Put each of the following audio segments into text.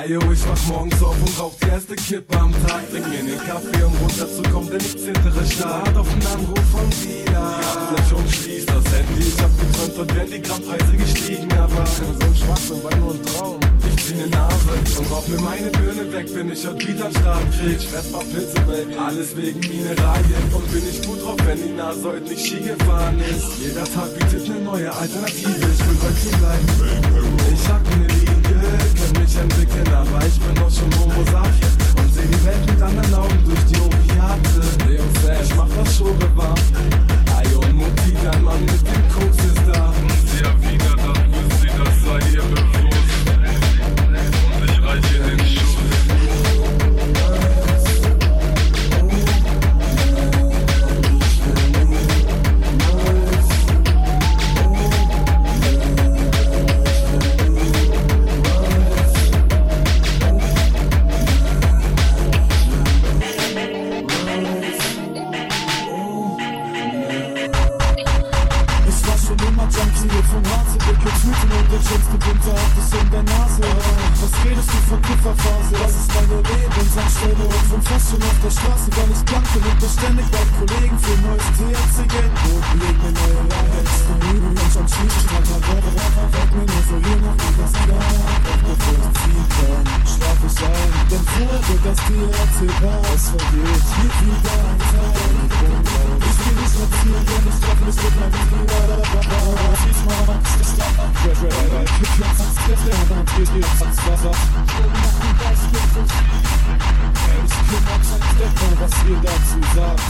Ayo, ich wach morgens auf und rauch die erste Kippe am Tag. Trink mir den Kaffee, um runterzukommen, denn ich zittere stark. Wart auf einen Anruf von Dina. Die Appellation schließt das Handy. Ich hab geträumt, dort wären die Grammpreise gestiegen, aber so ein Schwachsinn war nur ein Traum. Ich zieh ne Nase und rauch mir meine Birne weg, bin ich heute wieder am Start. Krieg Schwester Pilze, Baby. Alles wegen Mineralien. Und bin ich gut drauf, wenn die Nase heute nicht Ski gefahren ist. Jeder Tag bietet ne neue Alternative. Ich will heute hier bleiben. Ich hab ne Liege, kann mich entwickeln, aber ich bin auch schon Homo sapiens Schönste Winter hat es in der Nase. Was redest du von Kifferphase? Das ist meine Lebensanstelle Und vom schon auf der Straße. Weil ich blank und beständig bei Kollegen für neues THC-Geld Wo leg mir neue Lines die erzähl was von dir. Viel, viel Dank. Ich bin nicht spazieren, denn ich glaube, es wird mein Video. Ich mach mal, ich ist da. Red, red, red, red. Kick your ass, kick your ass, kick your ass, Wasser. Ich kümmere mich, was ihr dazu sagt.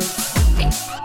Tchau.